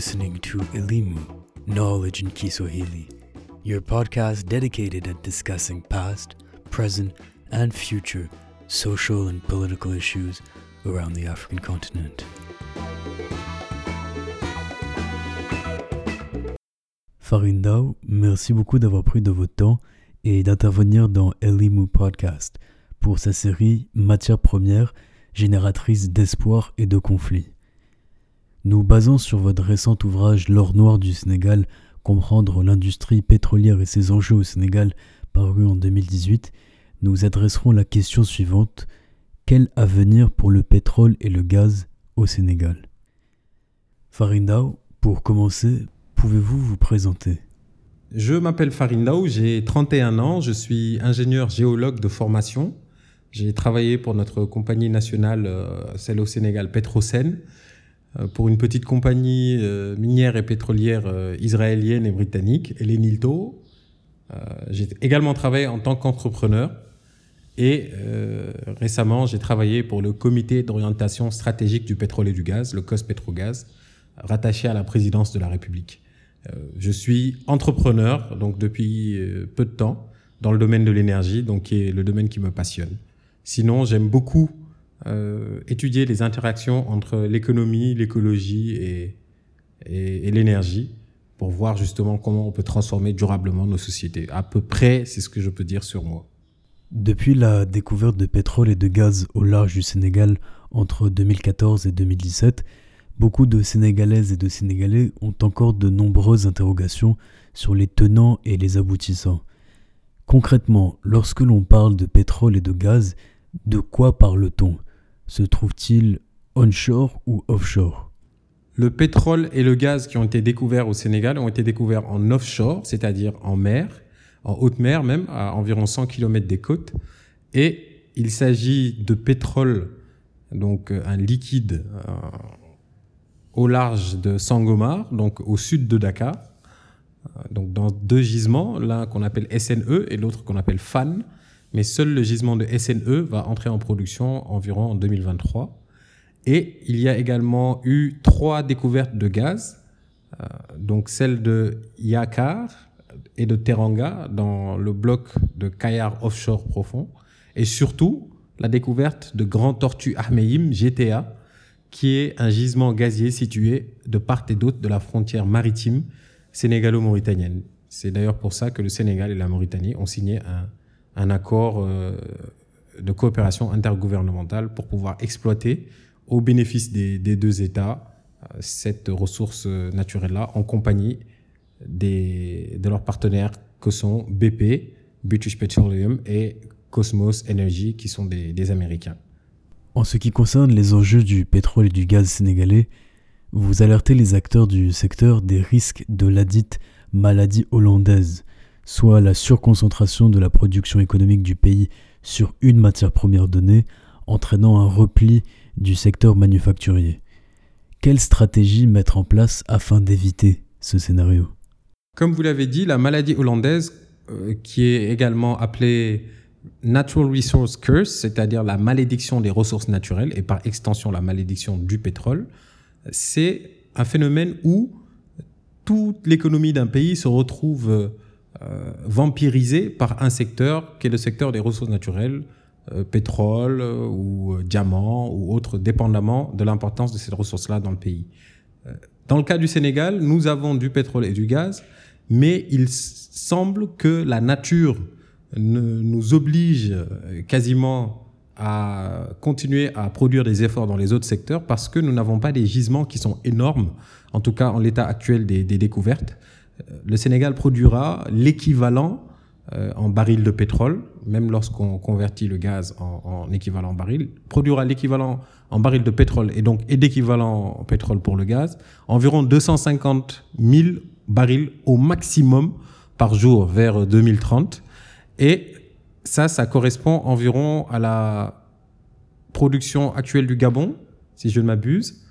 Listening to Elimu, Knowledge in Kiswahili, your podcast dedicated at discussing past, present, and future social and political issues around the African continent. Farindao, merci beaucoup d'avoir pris de votre temps et d'intervenir dans Elimu Podcast pour sa série Matière première, génératrice d'espoir et de conflit. Nous basons sur votre récent ouvrage L'or noir du Sénégal, comprendre l'industrie pétrolière et ses enjeux au Sénégal, paru en 2018, nous adresserons la question suivante. Quel avenir pour le pétrole et le gaz au Sénégal? Farindao, pour commencer, pouvez-vous vous présenter? Je m'appelle Farindao, j'ai 31 ans, je suis ingénieur géologue de formation. J'ai travaillé pour notre compagnie nationale, euh, celle au Sénégal, Petrosen, euh, pour une petite compagnie euh, minière et pétrolière israélienne et britannique, Elenilto. J'ai également travaillé en tant qu'entrepreneur et récemment j'ai travaillé pour le comité d'orientation stratégique du pétrole et du gaz, le COS Petrogaz, rattaché à la présidence de la République. Je suis entrepreneur donc depuis peu de temps dans le domaine de l'énergie, donc qui est le domaine qui me passionne. Sinon, j'aime beaucoup euh, étudier les interactions entre l'économie, l'écologie et, et, l'énergie pour voir justement comment on peut transformer durablement nos sociétés. À peu près, c'est ce que je peux dire sur moi. Depuis la découverte de pétrole et de gaz au large du Sénégal entre 2014 et 2017, beaucoup de Sénégalaises et de Sénégalais ont encore de nombreuses interrogations sur les tenants et les aboutissants. Concrètement, lorsque l'on parle de pétrole et de gaz, de quoi parle-t-on? Se trouve-t-il onshore ou offshore? Le pétrole et le gaz qui ont été découverts au Sénégal ont été découverts en offshore, c'est-à-dire en mer, en haute mer même, à environ 100 km des côtes. Et il s'agit de pétrole, donc euh, un liquide euh, au large de Sangomar, donc au sud de Dakar, euh, donc dans deux gisements, l'un qu'on appelle SNE et l'autre qu'on appelle FAN mais seul le gisement de SNE va entrer en production environ en 2023. Et il y a également eu trois découvertes de gaz, euh, donc celle de Yakar et de Teranga dans le bloc de Kayar offshore profond, et surtout la découverte de Grand Tortue Ahmeyim, GTA, qui est un gisement gazier situé de part et d'autre de la frontière maritime sénégalo-mauritanienne. C'est d'ailleurs pour ça que le Sénégal et la Mauritanie ont signé un un accord euh, de coopération intergouvernementale pour pouvoir exploiter au bénéfice des, deux États euh, cette ressource naturelle-là en compagnie des, de leurs partenaires que sont BP, British Petroleum et Cosmos Energy qui sont des, des Américains. En ce qui concerne les enjeux du pétrole et du gaz sénégalais, vous alertez les acteurs du secteur des risques de la dite maladie hollandaise, soit la surconcentration de la production économique du pays sur une matière première donnée, entraînant un repli du secteur manufacturier. Quelle stratégie mettre en place afin d'éviter ce scénario? Comme vous l'avez dit, la maladie hollandaise, euh, qui est également appelée Natural Resource Curse, c'est-à-dire la malédiction des ressources naturelles et par extension la malédiction du pétrole, c'est un phénomène où toute l'économie d'un pays se retrouve euh, euh, vampirisé par un secteur qui est le secteur des ressources naturelles, euh, pétrole euh, ou diamants ou autres, dépendamment de l'importance de ces ressources-là dans le pays. Dans le cas du Sénégal, nous avons du pétrole et du gaz, mais il semble que la nature nous oblige quasiment à continuer à produire des efforts dans les autres secteurs parce que nous n'avons pas des gisements qui sont énormes, en tout cas en l'état actuel des découvertes le Sénégal produira l'équivalent euh, en baril de pétrole, même lorsqu'on convertit le gaz en, équivalent baril, produira l'équivalent en baril de pétrole et donc et d'équivalent en pétrole pour le gaz, environ 250 000 barils au maximum par jour vers 2030. Et ça, ça correspond environ à la production actuelle du Gabon, si je ne m'abuse.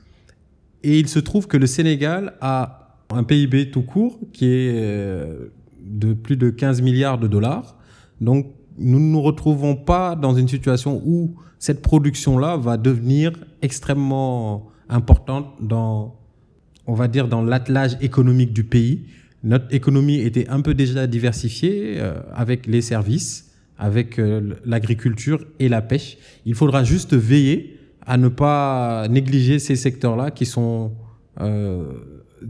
Et il se trouve que le Sénégal a un PIB tout court qui est euh, de plus de 15 milliards de dollars. Donc, nous ne nous retrouvons pas dans une situation où cette production-là va devenir extrêmement importante dans, on va dire, dans l'attelage économique du pays. Notre économie était un peu déjà diversifiée euh, avec les services, avec euh, l'agriculture et la pêche. Il faudra juste veiller à ne pas négliger ces secteurs-là qui sont euh,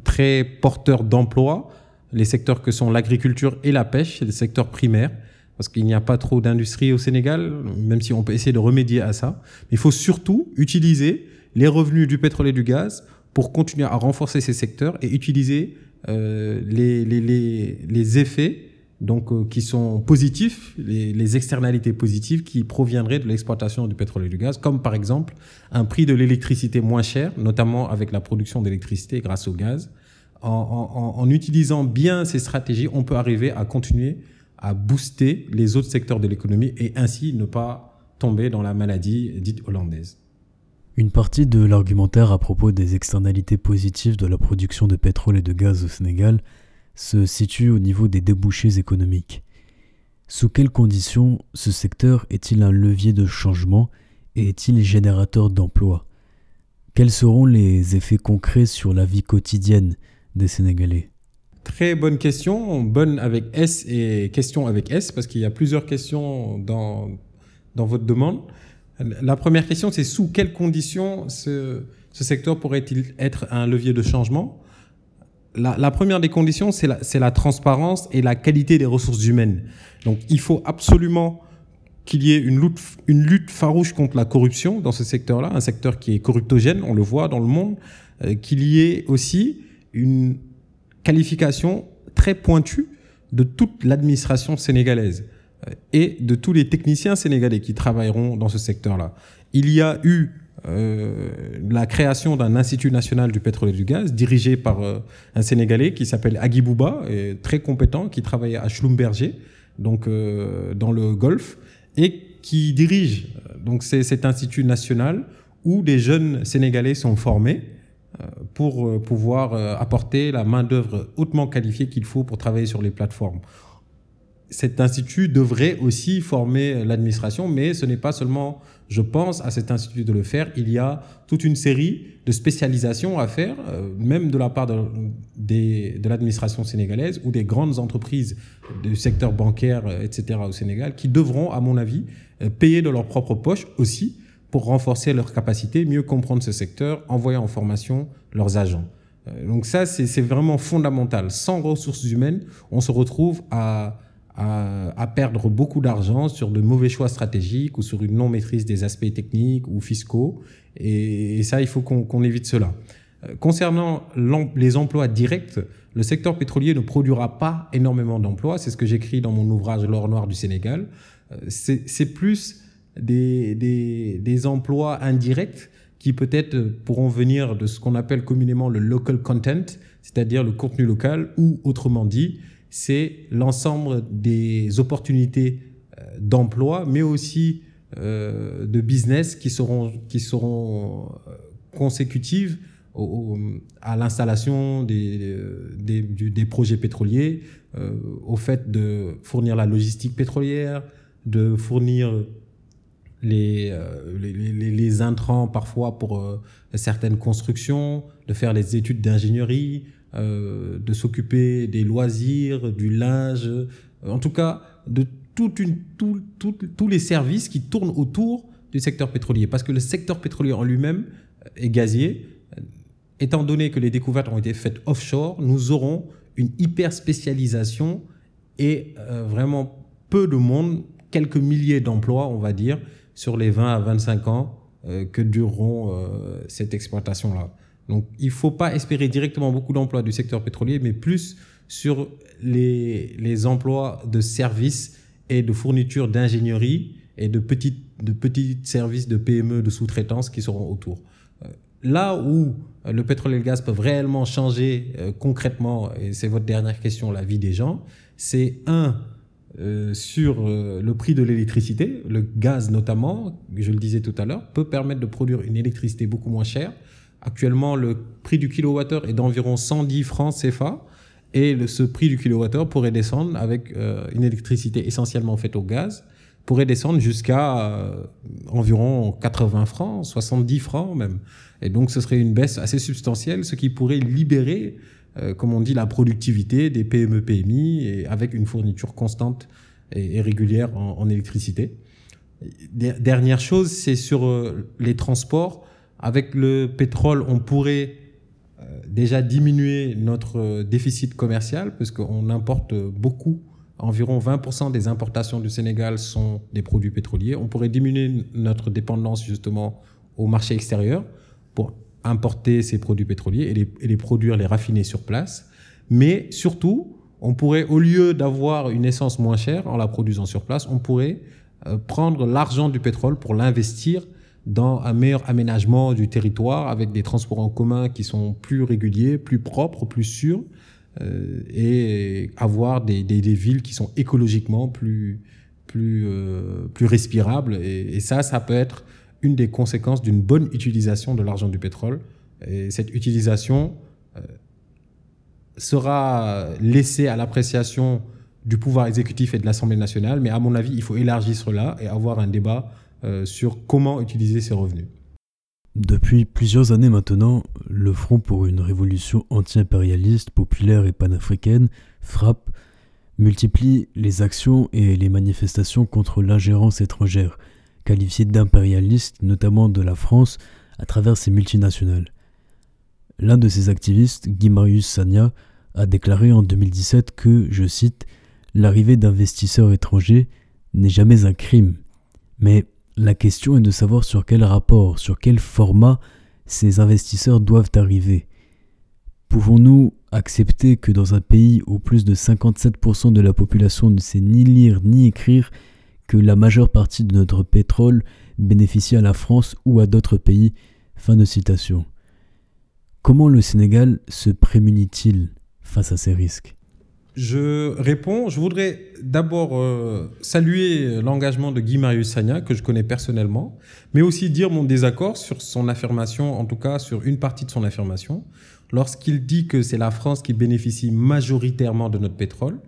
très porteurs d'emplois, les secteurs que sont l'agriculture et la pêche, les secteurs primaires, parce qu'il n'y a pas trop d'industrie au Sénégal, même si on peut essayer de remédier à ça. Mais il faut surtout utiliser les revenus du pétrole et du gaz pour continuer à renforcer ces secteurs et utiliser euh, les, les, les, les, effets donc, euh, qui sont positifs, les, les, externalités positives qui proviendraient de l'exploitation du pétrole et du gaz, comme par exemple un prix de l'électricité moins cher, notamment avec la production d'électricité grâce au gaz. En, en, en, utilisant bien ces stratégies, on peut arriver à continuer à booster les autres secteurs de l'économie et ainsi ne pas tomber dans la maladie dite hollandaise. Une partie de l'argumentaire à propos des externalités positives de la production de pétrole et de gaz au Sénégal se situe au niveau des débouchés économiques. Sous quelles conditions ce secteur est-il un levier de changement et est-il générateur d'emplois? Quels seront les effets concrets sur la vie quotidienne des Sénégalais? Très bonne question, bonne avec S et question avec S, parce qu'il y a plusieurs questions dans, dans votre demande. La première question, c'est sous quelles conditions ce, ce secteur pourrait-il être un levier de changement? La, première des conditions, c'est la, transparence et la qualité des ressources humaines. Donc, il faut absolument qu'il y ait une lutte, farouche contre la corruption dans ce secteur-là, un secteur qui est corruptogène, on le voit dans le monde, euh, qu'il y ait aussi une qualification très pointue de toute l'administration sénégalaise euh, et de tous les techniciens sénégalais qui travailleront dans ce secteur-là. Il y a eu la création d'un institut national du pétrole et du gaz dirigé par euh, un Sénégalais qui s'appelle Agui Bouba, très compétent, qui travaillait à Schlumberger, donc euh, dans le Golfe, et qui dirige donc c'est cet institut national où des jeunes Sénégalais sont formés euh, pour pouvoir apporter la main d'œuvre hautement qualifiée qu'il faut pour travailler sur les plateformes cet institut devrait aussi former l'administration, mais ce n'est pas seulement, je pense, à cet institut de le faire. Il y a toute une série de spécialisations à faire, euh, même de la part de, l'administration sénégalaise ou des grandes entreprises du secteur bancaire, euh, etc. au Sénégal, qui devront, à mon avis, euh, payer de leur propre poche aussi pour renforcer leurs capacités, mieux comprendre ce secteur, envoyer en formation leurs agents. Donc ça, c'est vraiment fondamental. Sans ressources humaines, on se retrouve à à, perdre beaucoup d'argent sur de mauvais choix stratégiques ou sur une non-maîtrise des aspects techniques ou fiscaux. Et, ça, il faut qu'on évite cela. Euh, concernant les emplois directs, le secteur pétrolier ne produira pas énormément d'emplois. C'est ce que j'écris dans mon ouvrage L'or noir du Sénégal. Euh, c'est plus des, des, des, emplois indirects qui peut-être pourront venir de ce qu'on appelle communément le local content, c'est-à-dire le contenu local, ou autrement dit, c'est l'ensemble des opportunités euh, d'emploi, mais aussi euh, de business qui seront, qui seront euh, consécutives à l'installation des, des, projets pétroliers, au fait de fournir la logistique pétrolière, de fournir les, les, les, intrants parfois pour certaines constructions, de faire les études d'ingénierie, euh, de s'occuper des loisirs, du linge, euh, en tout cas de toute une, tout, tous les services qui tournent autour du secteur pétrolier. Parce que le secteur pétrolier en lui-même est gazier. Étant donné que les découvertes ont été faites offshore, nous aurons une hyper spécialisation et euh, vraiment peu de monde, quelques milliers d'emplois, on va dire, sur les 20 à 25 ans que dureront cette exploitation-là. Donc il ne faut pas espérer directement beaucoup d'emplois du secteur pétrolier, mais plus sur les, emplois de services et de fourniture d'ingénierie et de petits, de services de PME, de sous-traitance qui seront autour. Euh, là où euh, le pétrole et le gaz peuvent réellement changer euh, concrètement, et c'est votre dernière question, la vie des gens, c'est un, sur le prix de l'électricité, le gaz notamment, je le disais tout à l'heure, peut permettre de produire une électricité beaucoup moins chère, Actuellement, le prix du kilowattheure est d'environ 110 francs CFA et ce prix du kilowattheure pourrait descendre avec euh, une électricité essentiellement faite au gaz pourrait descendre jusqu'à environ 80 francs, 70 francs même. Et donc ce serait une baisse assez substantielle, ce qui pourrait libérer, comme on dit, la productivité des PME PMI avec une fourniture constante et, régulière en électricité. Dernière chose, c'est sur euh, les transports. Avec le pétrole, on pourrait euh, déjà diminuer notre euh, déficit commercial parce qu'on importe beaucoup. Environ 20% des importations du Sénégal sont des produits pétroliers. On pourrait diminuer notre dépendance justement au marché extérieur pour importer ces produits pétroliers et les, et les produire, les raffiner sur place. Mais surtout, on pourrait, au lieu d'avoir une essence moins chère en la produisant sur place, on pourrait euh, prendre l'argent du pétrole pour l'investir dans un meilleur aménagement du territoire avec des transports en commun qui sont plus réguliers, plus propres, plus sûrs euh, et avoir des, des, villes qui sont écologiquement plus, plus, euh, plus respirables. Et, ça, ça peut être une des conséquences d'une bonne utilisation de l'argent du pétrole. Et cette utilisation euh, sera laissée à l'appréciation du pouvoir exécutif et de l'Assemblée nationale, mais à mon avis, il faut élargir cela et avoir un débat sur comment utiliser ces revenus. Depuis plusieurs années maintenant, le Front pour une révolution anti-impérialiste, populaire et panafricaine, frappe, multiplie les actions et les manifestations contre l'ingérence étrangère, qualifiée d'impérialiste notamment de la France à travers ses multinationales. L'un de ces activistes, Guy Marius Sagna, a déclaré en 2017 que, je cite, l'arrivée d'investisseurs étrangers n'est jamais un crime. Mais la question est de savoir sur quel rapport, sur quel format ces investisseurs doivent arriver. Pouvons-nous accepter que dans un pays où plus de 57% de la population ne sait ni lire ni écrire, que la majeure partie de notre pétrole bénéficie à la France ou à d'autres pays? Fin de citation. Comment le Sénégal se prémunit-il face à ces risques? Je réponds. Je voudrais d'abord euh, saluer l'engagement de Guy Marius Sagna, que je connais personnellement, mais aussi dire mon désaccord sur son affirmation, en tout cas sur une partie de son affirmation, lorsqu'il dit que c'est la France qui bénéficie majoritairement de notre pétrole.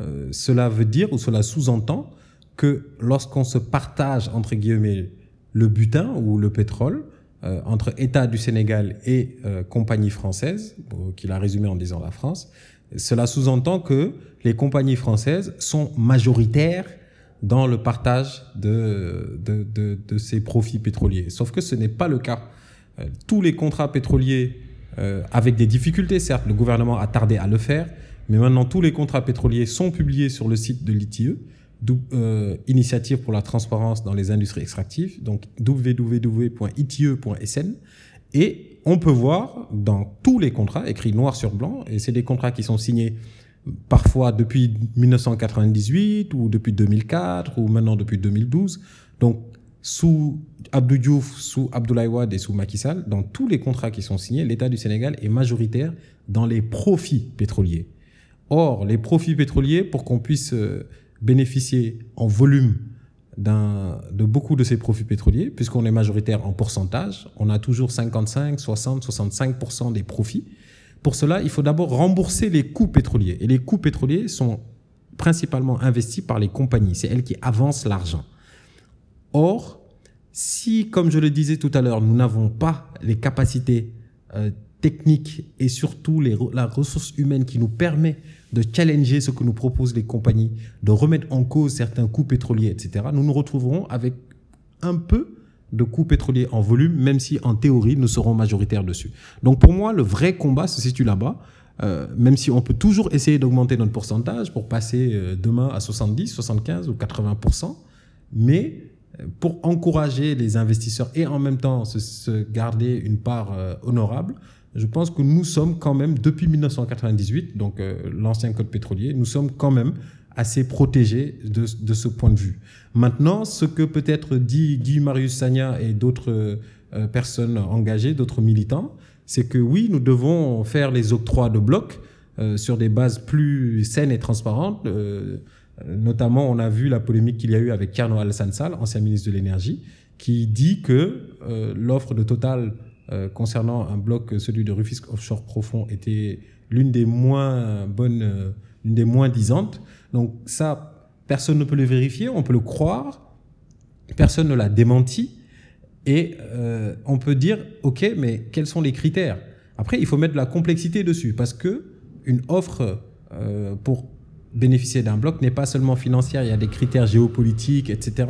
Euh, cela veut dire ou cela sous-entend que lorsqu'on se partage, entre guillemets, le butin ou le pétrole, euh, entre État du Sénégal et compagnie française, qu'il a résumé en disant la France, cela sous-entend que les compagnies françaises sont majoritaires dans le partage de, de, ces profits pétroliers. Sauf que ce n'est pas le cas. Euh, tous les contrats pétroliers, euh, avec des difficultés, certes, le gouvernement a tardé à le faire, mais maintenant tous les contrats pétroliers sont publiés sur le site de l'ITIE, euh, Initiative pour la transparence dans les industries extractives, donc www.itie.sn, et on peut voir dans tous les contrats, écrits noir sur blanc, et c'est des contrats qui sont signés parfois depuis 1998 ou depuis 2004 ou maintenant depuis 2012. Donc, sous Abdou Diouf, sous Abdoulaye Wade et sous Macky Sall, dans tous les contrats qui sont signés, l'État du Sénégal est majoritaire dans les profits pétroliers. Or, les profits pétroliers, pour qu'on puisse euh, bénéficier en volume de beaucoup de ces profits pétroliers, puisqu'on est majoritaire en pourcentage. On a toujours 55, 60, 65% des profits. Pour cela, il faut d'abord rembourser les coûts pétroliers. Et les coûts pétroliers sont principalement investis par les compagnies. C'est elles qui avancent l'argent. Or, si, comme je le disais tout à l'heure, nous n'avons pas les capacités euh, techniques et surtout la ressource humaine qui nous permet de challenger ce que nous proposent les compagnies, de remettre en cause certains coûts pétroliers, etc., nous nous retrouverons avec un peu de coûts pétroliers en volume, même si en théorie, nous serons majoritaires dessus. Donc pour moi, le vrai combat se situe là-bas, euh, même si on peut toujours essayer d'augmenter notre pourcentage pour passer euh, demain à 70, 75 ou 80%, mais euh, pour encourager les investisseurs et en même temps se, se garder une part honorable, je pense que nous sommes quand même, depuis 1998, donc euh, l'ancien code pétrolier, nous sommes quand même assez protégés de, ce point de vue. Maintenant, ce que peut-être dit Guy Marius Sagna et d'autres euh, personnes engagées, d'autres militants, c'est que oui, nous devons faire les octrois de blocs euh, sur des bases plus saines et transparentes. notamment, on a vu la polémique qu'il y a eu avec Carno Al-Sansal, ancien ministre de l'énergie, qui dit que l'offre de Total euh, concernant un bloc, celui de Rufisque Offshore Profond, était l'une des moins bonnes, euh, l'une des moins disantes. Donc ça, personne ne peut le vérifier, on peut le croire, personne ne l'a démenti, et euh, on peut dire, ok, mais quels sont les critères? Après, il faut mettre de la complexité dessus, parce que une offre euh, pour bénéficier d'un bloc n'est pas seulement financière, il y a des critères géopolitiques, etc.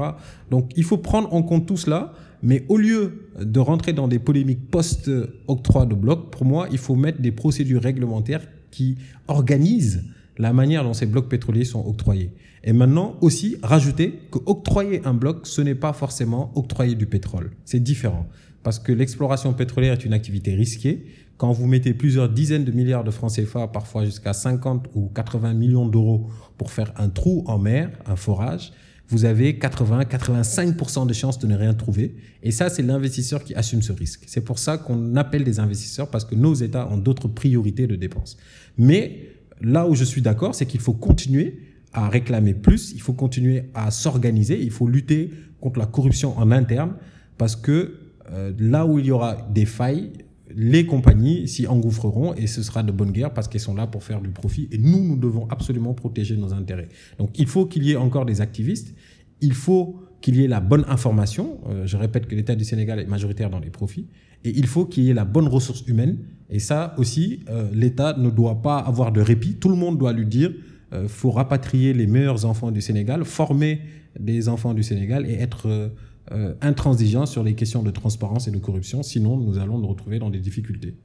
Donc il faut prendre en compte tout cela, mais au lieu de rentrer dans des polémiques post-octroi de blocs, pour moi, il faut mettre des procédures réglementaires qui organisent la manière dont ces blocs pétroliers sont octroyés. Et maintenant aussi, rajouter que octroyer un bloc, ce n'est pas forcément octroyer du pétrole. C'est différent. Parce que l'exploration pétrolière est une activité risquée. Quand vous mettez plusieurs dizaines de milliards de francs CFA, parfois jusqu'à 50 ou 80 millions d'euros pour faire un trou en mer, un forage, vous avez 80-85% de chances de ne rien trouver. Et ça, c'est l'investisseur qui assume ce risque. C'est pour ça qu'on appelle des investisseurs parce que nos États ont d'autres priorités de dépenses. Mais là où je suis d'accord, c'est qu'il faut continuer à réclamer plus, il faut continuer à s'organiser, il faut lutter contre la corruption en interne parce que euh, là où il y aura des failles, les compagnies s'y engouffreront et ce sera de bonne guerre parce qu'elles sont là pour faire du profit et nous, nous devons absolument protéger nos intérêts. Donc il faut qu'il y ait encore des activistes, il faut qu'il y ait la bonne information. Euh, je répète que l'État du Sénégal est majoritaire dans les profits et il faut qu'il y ait la bonne ressource humaine. Et ça aussi, euh, l'État ne doit pas avoir de répit. Tout le monde doit lui dire, il faut rapatrier les meilleurs enfants du Sénégal, former des enfants du Sénégal et être euh, intransigeant sur les questions de transparence et de corruption, sinon nous allons nous retrouver dans des difficultés.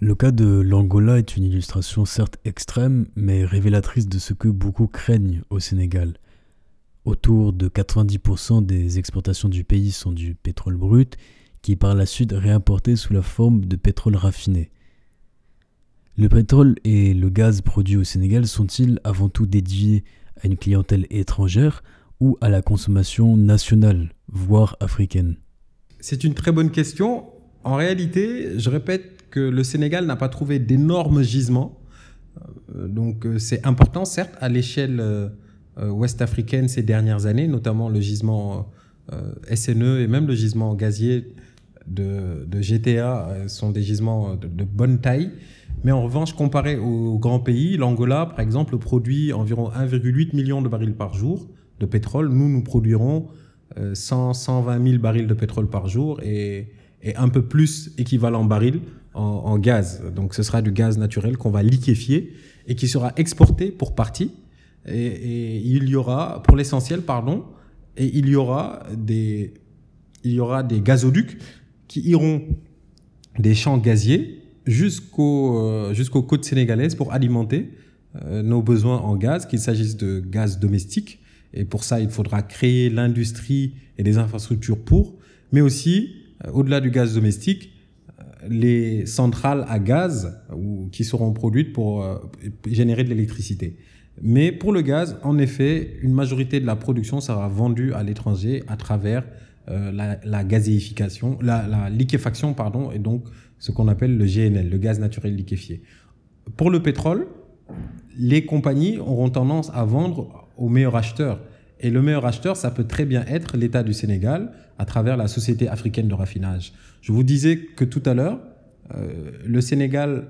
Le cas de l'Angola est une illustration certes extrême, mais révélatrice de ce que beaucoup craignent au Sénégal. Autour de 90% des exportations du pays sont du pétrole brut, qui est par la suite réimporté sous la forme de pétrole raffiné. Le pétrole et le gaz produits au Sénégal sont-ils avant tout dédiés à une clientèle étrangère ou à la consommation nationale, voire africaine C'est une très bonne question. En réalité, je répète que le Sénégal n'a pas trouvé d'énormes gisements. Euh, donc euh, c'est important, certes, à l'échelle euh, ouest-africaine ces dernières années, notamment le gisement SNE et même le gisement gazier de, GTA sont des gisements de, bonne taille. Mais en revanche, comparé aux grands pays, l'Angola, par exemple, produit environ 1,8 million de barils par jour de pétrole. Nous, nous produirons 100, 120 000 barils de pétrole par jour et, un peu plus équivalent baril en, gaz. Donc ce sera du gaz naturel qu'on va liquéfier et qui sera exporté pour partie. Et, il y aura, pour l'essentiel, pardon, et il y aura des, il y aura des gazoducs qui iront des champs gaziers euh, jusqu'aux côtes sénégalaises pour alimenter euh, nos besoins en gaz, qu'il s'agisse de gaz domestique et pour ça, il faudra créer l'industrie et les infrastructures pour, mais aussi, euh, au-delà du gaz domestique, euh, les centrales à gaz qui seront produites pour euh, générer de l'électricité. Mais pour le gaz, en effet, une majorité de la production sera vendue à l'étranger à travers la, gazéification, la, liquéfaction, pardon, et donc ce qu'on appelle le GNL, le gaz naturel liquéfié. Pour le pétrole, les compagnies auront tendance à vendre au meilleur acheteur. Et le meilleur acheteur, ça peut très bien être l'État du Sénégal à travers la Société africaine de raffinage. Je vous disais que tout à l'heure, euh, le Sénégal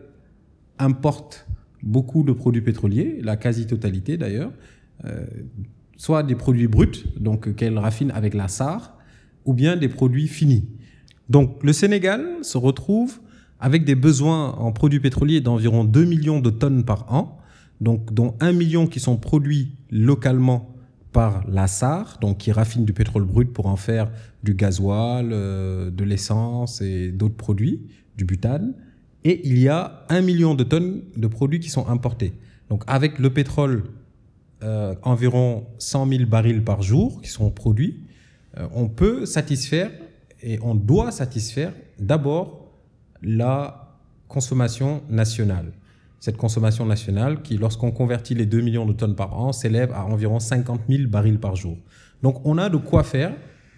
importe beaucoup de produits pétroliers, la quasi-totalité d'ailleurs, euh, soit des produits bruts, donc qu'elle raffine avec la SAR, ou bien des produits finis. Donc le Sénégal se retrouve avec des besoins en produits pétroliers d'environ 2 millions de tonnes par an, donc dont 1 million qui sont produits localement par la SAR, donc qui raffine du pétrole brut pour en faire du gasoil, euh, de l'essence et d'autres produits, du butane. Et il y a 1 million de tonnes de produits qui sont importés. Donc avec le pétrole, euh, environ 100 000 barils par jour qui sont produits, euh, on peut satisfaire et on doit satisfaire d'abord la consommation nationale cette consommation nationale qui, lorsqu'on convertit les 2 millions de tonnes par an, s'élève à environ 50 000 barils par jour. Donc on a de quoi faire,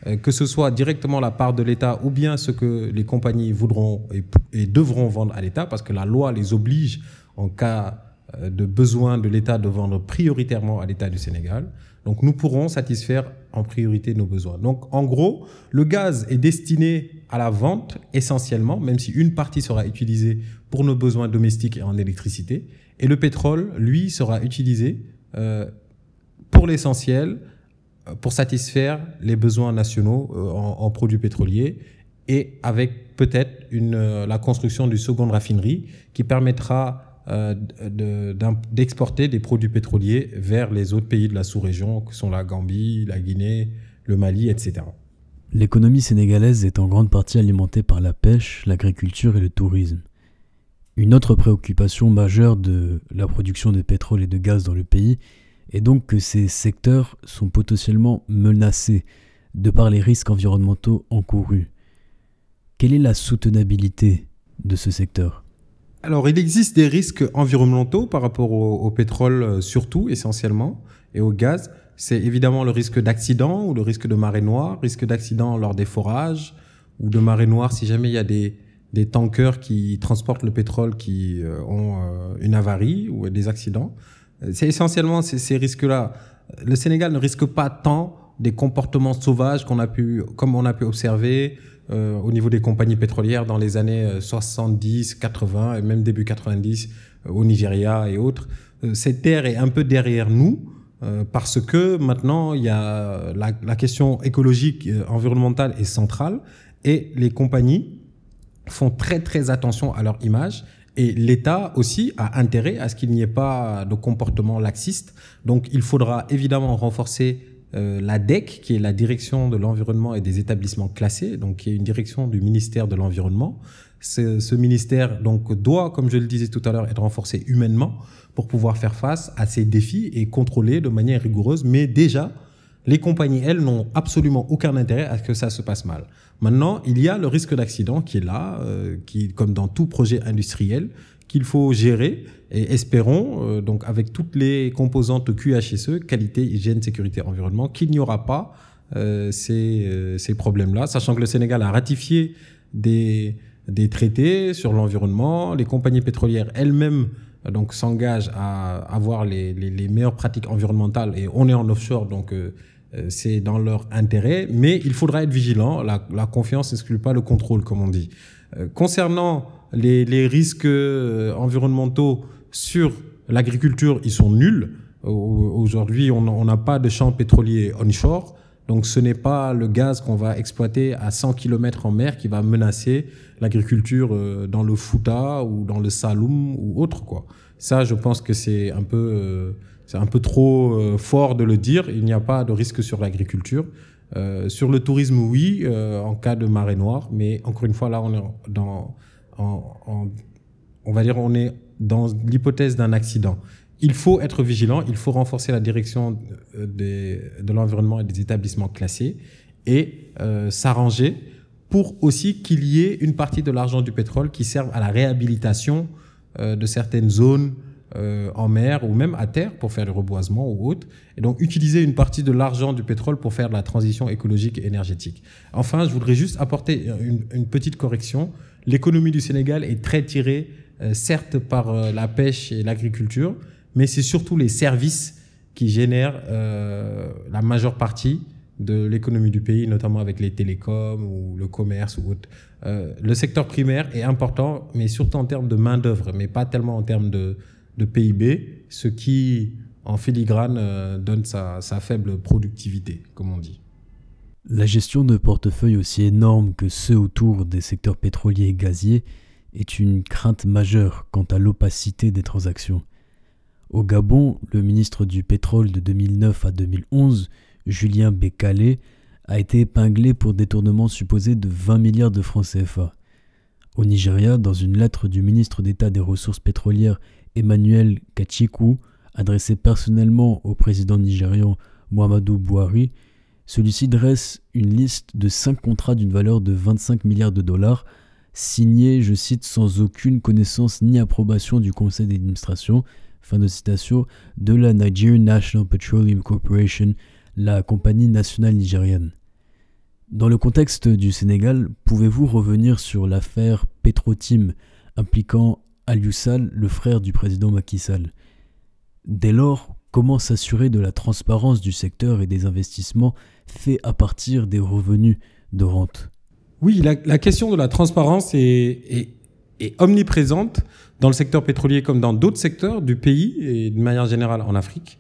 euh, que ce soit directement la part de l'État ou bien ce que les compagnies voudront et, devront vendre à l'État, parce que la loi les oblige en cas euh, de besoin de l'État de vendre prioritairement à l'État du Sénégal. Donc nous pourrons satisfaire en priorité nos besoins. Donc en gros, le gaz est destiné à la vente essentiellement, même si une partie sera utilisée pour nos besoins domestiques et en électricité. Et le pétrole, lui, sera utilisé euh, pour l'essentiel, euh, pour satisfaire les besoins nationaux euh, en, produits pétroliers et avec peut-être la construction d'une seconde raffinerie qui permettra d'exporter des produits pétroliers vers les autres pays de la sous-région, que sont la Gambie, la Guinée, le Mali, etc. L'économie sénégalaise est en grande partie alimentée par la pêche, l'agriculture et le tourisme. Une autre préoccupation majeure de la production de pétrole et de gaz dans le pays est donc que ces secteurs sont potentiellement menacés de par les risques environnementaux encourus. Quelle est la soutenabilité de ce secteur? Alors il existe des risques environnementaux par rapport au, pétrole euh, surtout, essentiellement, et au gaz. C'est évidemment le risque d'accident ou le risque de marée noire, risque d'accident lors des forages ou de marée noire si jamais il y a des, des tankers qui transportent le pétrole qui euh, ont euh, une avarie ou des accidents. C'est essentiellement ces, risques-là. Le Sénégal ne risque pas tant des comportements sauvages qu'on a pu, comme on a pu observer euh, au niveau des compagnies pétrolières dans les années 70, 80 et même début 90 au Nigeria et autres. cette terre est un peu derrière nous parce que maintenant il y a la, la question écologique, environnementale est centrale et les compagnies font très très attention à leur image et l'État aussi a intérêt à ce qu'il n'y ait pas de comportement laxiste. Donc il faudra évidemment renforcer euh, la DEC, qui est la direction de l'environnement et des établissements classés, donc qui est une direction du ministère de l'environnement. Ce, ce, ministère donc doit, comme je le disais tout à l'heure, être renforcé humainement pour pouvoir faire face à ces défis et contrôler de manière rigoureuse. Mais déjà, les compagnies, elles, n'ont absolument aucun intérêt à ce que ça se passe mal. Maintenant, il y a le risque d'accident qui est là, euh, qui, comme dans tout projet industriel, qu'il faut gérer et espérons, euh, donc avec toutes les composantes QHSE, qualité, hygiène, sécurité, environnement, qu'il n'y aura pas euh, ces, ces problèmes-là, sachant que le Sénégal a ratifié des, des traités sur l'environnement, les compagnies pétrolières elles-mêmes donc s'engagent à avoir les, les, les, meilleures pratiques environnementales et on est en offshore donc euh, c'est dans leur intérêt, mais il faudra être vigilant. La, la confiance n'exclut pas le contrôle, comme on dit. Euh, concernant les, les risques euh, environnementaux sur l'agriculture, ils sont nuls. Aujourd'hui, on n'a pas de champs pétroliers onshore. Donc ce n'est pas le gaz qu'on va exploiter à 100 km en mer qui va menacer l'agriculture dans le Fouta ou dans le Saloum ou autre. Quoi. Ça, je pense que c'est un peu c'est un peu trop euh, fort de le dire. Il n'y a pas de risque sur l'agriculture. Euh, sur le tourisme, oui, euh, en cas de marée noire. Mais encore une fois, là, on est dans, on va dire, on est dans l'hypothèse d'un accident. Il faut être vigilant. Il faut renforcer la direction de l'environnement et des établissements classés et s'arranger pour aussi qu'il y ait une partie de l'argent du pétrole qui serve à la réhabilitation de certaines zones euh, en mer ou même à terre pour faire le reboisement ou autre. Et donc utiliser une partie de l'argent du pétrole pour faire de la transition écologique et énergétique. Enfin, je voudrais juste apporter une, petite correction. L'économie du Sénégal est très tirée, euh, certes, par euh, la pêche et l'agriculture, mais c'est surtout les services qui génèrent la majeure partie de l'économie du pays, notamment avec les télécoms ou le commerce ou autre. le secteur primaire est important, mais surtout en termes de main-d'œuvre, mais pas tellement en termes de, PIB, ce qui, en filigrane, euh, donne sa, faible productivité, comme on dit. La gestion de portefeuilles aussi énormes que ceux autour des secteurs pétroliers et gaziers est une crainte majeure quant à l'opacité des transactions. Au Gabon, le ministre du pétrole de 2009 à 2011, Julien Bécalé, a été épinglé pour détournement supposé de 20 milliards de francs CFA. Au Nigeria, dans une lettre du ministre d'État des Ressources pétrolières Emmanuel Kachikou, adressé personnellement au président nigérian Muhammadu Buhari, celui-ci dresse une liste de cinq contrats d'une valeur de 25 milliards de dollars, signés, je cite, sans aucune connaissance ni approbation du conseil d'administration, fin de citation, de la Nigerian National Petroleum Corporation, la compagnie nationale nigérienne. Dans le contexte du Sénégal, pouvez-vous revenir sur l'affaire Petrotim impliquant Alioussal, le frère du président Macky Sall? Dès lors, comment s'assurer de la transparence du secteur et des investissements faits à partir des revenus de rente? Oui, la, question de la transparence est, omniprésente dans le secteur pétrolier comme dans d'autres secteurs du pays et de manière générale en Afrique.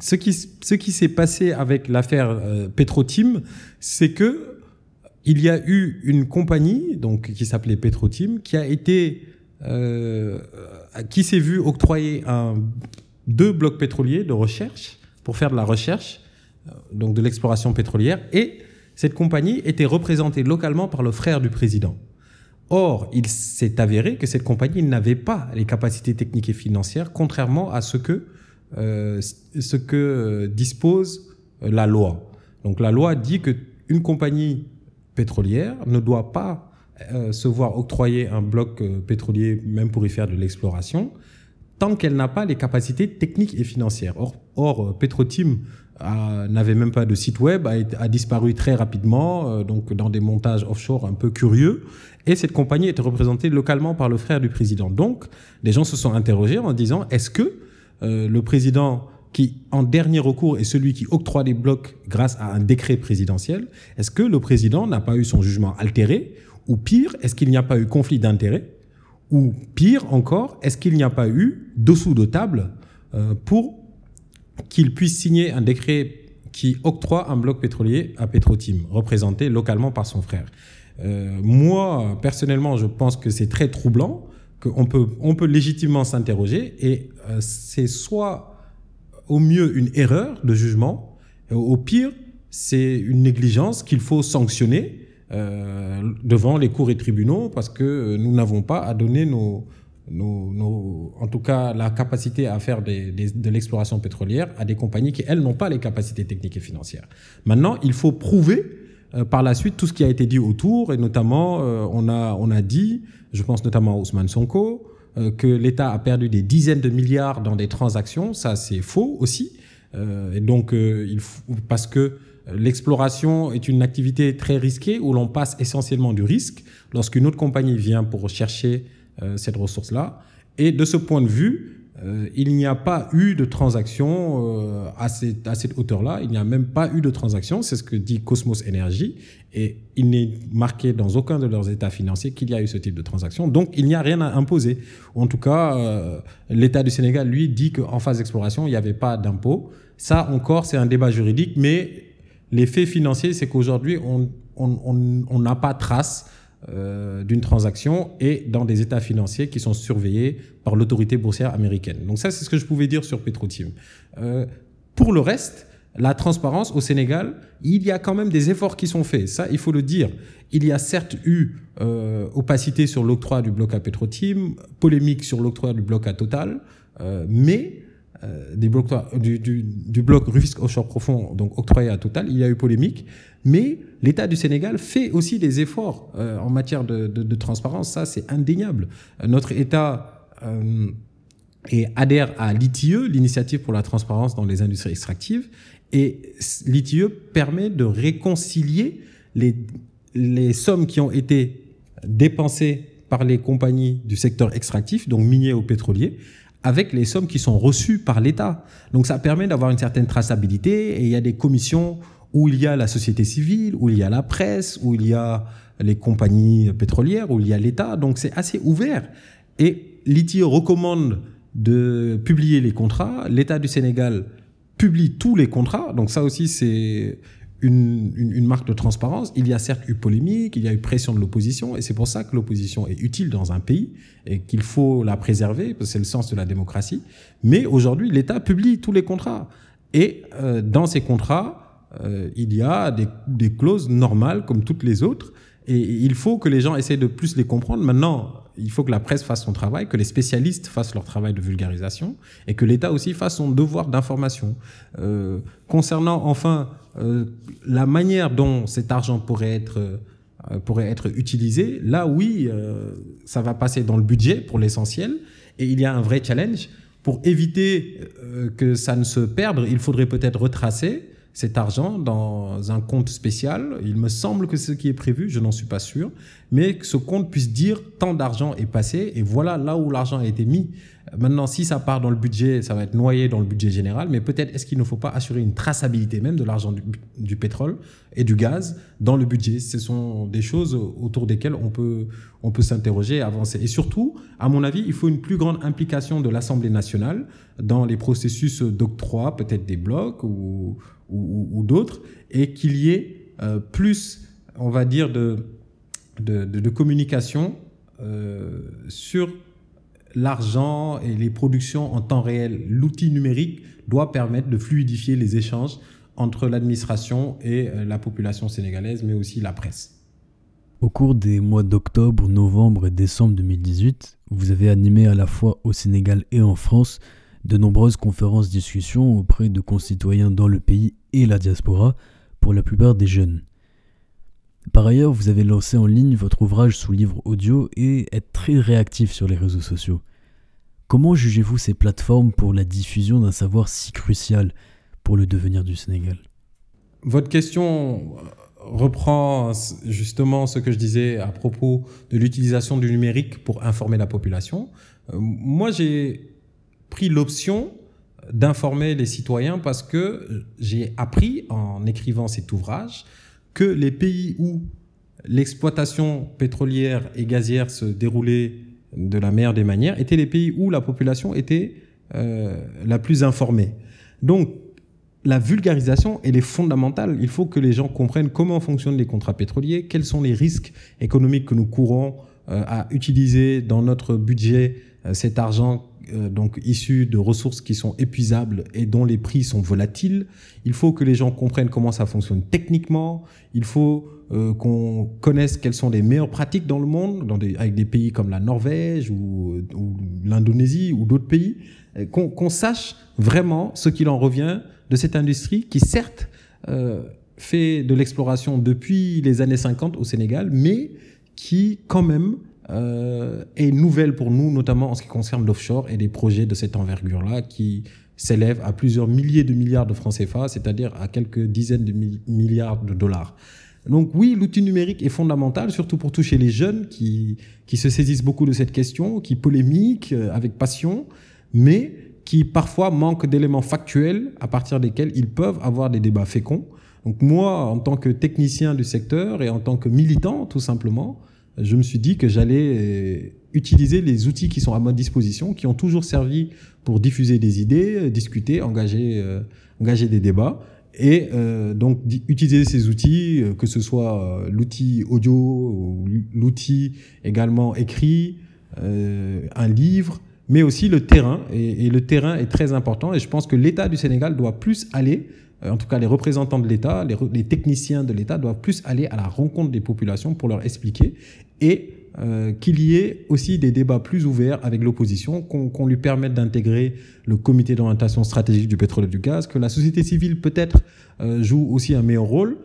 ce qui, ce qui s'est passé avec l'affaire euh, Petrotim, c'est que il y a eu une compagnie donc qui s'appelait Petrotim qui a été euh, qui s'est vu octroyer un, deux blocs pétroliers de recherche pour faire de la recherche, euh, donc de l'exploration pétrolière, et cette compagnie était représentée localement par le frère du président. Or, il s'est avéré que cette compagnie n'avait pas les capacités techniques et financières, contrairement à ce que, euh, ce que euh, dispose la loi. Donc la loi dit qu'une compagnie pétrolière ne doit pas se voir octroyer un bloc pétrolier, même pour y faire de l'exploration, tant qu'elle n'a pas les capacités techniques et financières. Or, or euh, Petrotim a- n'avait même pas de site web, a, a disparu très rapidement, euh, donc dans des montages offshore un peu curieux. Et cette compagnie était représentée localement par le frère du président. Donc, les gens se sont interrogés en disant est-ce que euh, le président qui, en dernier recours, est celui qui octroie des blocs grâce à un décret présidentiel, est-ce que le président n'a pas eu son jugement altéré? Ou pire, est-ce qu'il n'y a pas eu conflit d'intérêts? Ou pire encore, est-ce qu'il n'y a pas eu dessous de table euh, pour qu'il puisse signer un décret qui octroie un bloc pétrolier à Petrotim, représenté localement par son frère? Euh, moi, personnellement, je pense que c'est très troublant, qu'on peut, on peut légitimement s'interroger, et euh, c'est soit au mieux une erreur de jugement, au pire, c'est une négligence qu'il faut sanctionner devant les cours et tribunaux, parce que euh, nous n'avons pas à donner nos, nos, nos- en tout cas la capacité à faire des- des- de l'exploration pétrolière à des compagnies qui, elles, n'ont pas les capacités techniques et financières. Maintenant, il faut prouver euh, par la suite tout ce qui a été dit autour, et notamment, euh, on, a, on a dit, je pense notamment à Ousmane Sonko, euh, que l'État a perdu des dizaines de milliards dans des transactions, ça c'est faux aussi. Euh, et donc, euh, il faut, parce que l'exploration est une activité très risquée où l'on passe essentiellement du risque lorsqu'une autre compagnie vient pour chercher euh, cette ressource-là. Et de ce point de vue, euh, il n'y a pas eu de transaction euh, à, cette, à cette hauteur-là. Il n'y a même pas eu de transaction. C'est ce que dit Cosmos Energy. Et il n'est marqué dans aucun de leurs états financiers qu'il y a eu ce type de transaction. Donc, il n'y a rien à imposer. En tout cas, euh, l'État du Sénégal, lui, dit qu'en phase d'exploration, il n'y avait pas d'impôt. Ça, encore, c'est un débat juridique. Mais les faits financiers, c'est qu'aujourd'hui, on n'a pas trace euh, d'une transaction et dans des états financiers qui sont surveillés par l'autorité boursière américaine. Donc ça, c'est ce que je pouvais dire sur Petrotim. Euh, pour le reste, la transparence au Sénégal, il y a quand même des efforts qui sont faits. Ça, il faut le dire. Il y a certes eu euh, opacité sur l'octroi du bloc à Petrotim, polémique sur l'octroi du bloc à Total, euh, mais des blocs, du, du, du bloc Rufisque Offshore Profond, donc octroyé à Total, il y a eu polémique, mais l'État du Sénégal fait aussi des efforts euh, en matière de, transparence, ça c'est indéniable. Euh, notre État euh, et adhère à l'ITIE, l'initiative pour la transparence dans les industries extractives, et l'ITIE permet de réconcilier les, les sommes qui ont été dépensées par les compagnies du secteur extractif, donc minier ou pétrolier, avec les sommes qui sont reçues par l'État. Donc ça permet d'avoir une certaine traçabilité et il y a des commissions où il y a la société civile, où il y a la presse, où il y a les compagnies pétrolières, où il y a l'État. Donc c'est assez ouvert. Et l'ITIE recommande de publier les contrats. L'État du Sénégal publie tous les contrats. Donc ça aussi, c'est une, une, une, marque de transparence. Il y a certes eu polémique, il y a eu pression de l'opposition, et c'est pour ça que l'opposition est utile dans un pays et qu'il faut la préserver, parce que c'est le sens de la démocratie. Mais aujourd'hui, l'État publie tous les contrats. Et euh, dans ces contrats, euh, il y a des, des, clauses normales comme toutes les autres, et il faut que les gens essaient de plus les comprendre. Maintenant, il faut que la presse fasse son travail, que les spécialistes fassent leur travail de vulgarisation, et que l'État aussi fasse son devoir d'information. Euh, concernant enfin euh, la manière dont cet argent pourrait être, euh, pourrait être utilisé, là oui, ça va passer dans le budget pour l'essentiel, et il y a un vrai challenge. Pour éviter que ça ne se perde, il faudrait peut-être retracer cet argent dans un compte spécial. Il me semble que c'est ce qui est prévu, je n'en suis pas sûr, mais que ce compte puisse dire tant d'argent est passé et voilà là où l'argent a été mis. Maintenant, si ça part dans le budget, ça va être noyé dans le budget général, mais peut-être est-ce qu'il ne faut pas assurer une traçabilité même de l'argent du, pétrole et du gaz dans le budget? Ce sont des choses autour desquelles on peut, on peut s'interroger et avancer. Et surtout, à mon avis, il faut une plus grande implication de l'Assemblée nationale dans les processus d'octroi, peut-être des blocs ou, ou, d'autres, et qu'il y ait euh, plus, on va dire, de, de, communication euh, sur l'argent et les productions en temps réel. L'outil numérique doit permettre de fluidifier les échanges entre l'administration et euh, la population sénégalaise, mais aussi la presse. Au cours des mois d'octobre, novembre et décembre 2018, vous avez animé à la fois au Sénégal et en France de nombreuses conférences discussions auprès de concitoyens dans le pays et la diaspora, pour la plupart des jeunes. Par ailleurs, vous avez lancé en ligne votre ouvrage sous livre audio et êtes très réactif sur les réseaux sociaux. Comment jugez-vous ces plateformes pour la diffusion d'un savoir si crucial pour le devenir du Sénégal? Votre question reprend justement ce que je disais à propos de l'utilisation du numérique pour informer la population. Euh, moi, j'ai pris l'option d'informer les citoyens parce que j'ai appris en écrivant cet ouvrage que les pays où l'exploitation pétrolière et gazière se déroulait de la meilleure des manières étaient les pays où la population était euh, la plus informée. Donc, la vulgarisation, elle est fondamentale. Il faut que les gens comprennent comment fonctionnent les contrats pétroliers, quels sont les risques économiques que nous courons euh, à utiliser dans notre budget euh, cet argent donc issus de ressources qui sont épuisables et dont les prix sont volatiles. Il faut que les gens comprennent comment ça fonctionne techniquement. Il faut euh, qu'on connaisse quelles sont les meilleures pratiques dans le monde, dans des, avec des pays comme la Norvège ou, ou l'Indonésie ou d'autres pays, qu'on sache vraiment ce qu'il en revient de cette industrie qui certes euh, fait de l'exploration depuis les années 50 au Sénégal, mais qui quand même euh, est nouvelle pour nous, notamment en ce qui concerne l'offshore et des projets de cette envergure-là qui s'élèvent à plusieurs milliers de milliards de francs CFA, c'est-à-dire à quelques dizaines de milliards de dollars. Donc oui, l'outil numérique est fondamental, surtout pour toucher les jeunes qui, qui se saisissent beaucoup de cette question, qui polémiquent euh, avec passion, mais qui parfois manquent d'éléments factuels à partir desquels ils peuvent avoir des débats féconds. Donc moi, en tant que technicien du secteur et en tant que militant, tout simplement, je me suis dit que j'allais euh, utiliser les outils qui sont à ma disposition, qui ont toujours servi pour diffuser des idées, euh, discuter, engager, euh, engager des débats. Et donc utiliser ces outils, que ce soit l'outil audio ou l'outil également écrit, un livre, mais aussi le terrain. Et, le terrain est très important. Et je pense que l'État du Sénégal doit plus aller en tout cas les représentants de l'État, les, techniciens de l'État doivent plus aller à la rencontre des populations pour leur expliquer et euh, qu'il y ait aussi des débats plus ouverts avec l'opposition, qu'on lui permette d'intégrer le comité d'orientation stratégique du pétrole et du gaz, que la société civile peut-être euh, joue aussi un meilleur rôle,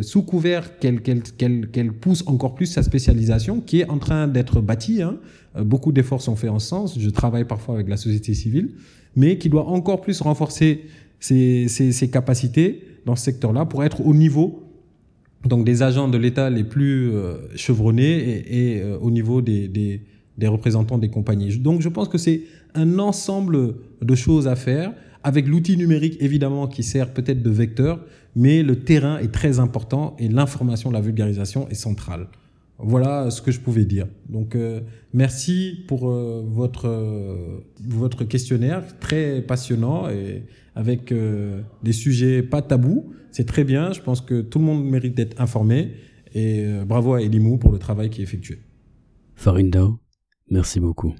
sous couvert qu'elle pousse encore plus sa spécialisation, qui est en train d'être bâtie. Hein. beaucoup d'efforts sont faits en ce sens. Je travaille parfois avec la société civile, mais qui doit encore plus renforcer ses, capacités dans ce secteur-là pour être au niveau donc des agents de l'État les plus euh, chevronnés et, euh, au niveau des, des, des, représentants des compagnies. Donc je pense que c'est un ensemble de choses à faire, avec l'outil numérique évidemment qui sert peut-être de vecteur, mais le terrain est très important et l'information, la vulgarisation est centrale. Voilà ce que je pouvais dire. Donc euh, merci pour votre, votre questionnaire, très passionnant et avec euh, des sujets pas tabous. C'est très bien. Je pense que tout le monde mérite d'être informé. Et euh, bravo à Elimou pour le travail qui est effectué. Farindao, merci beaucoup.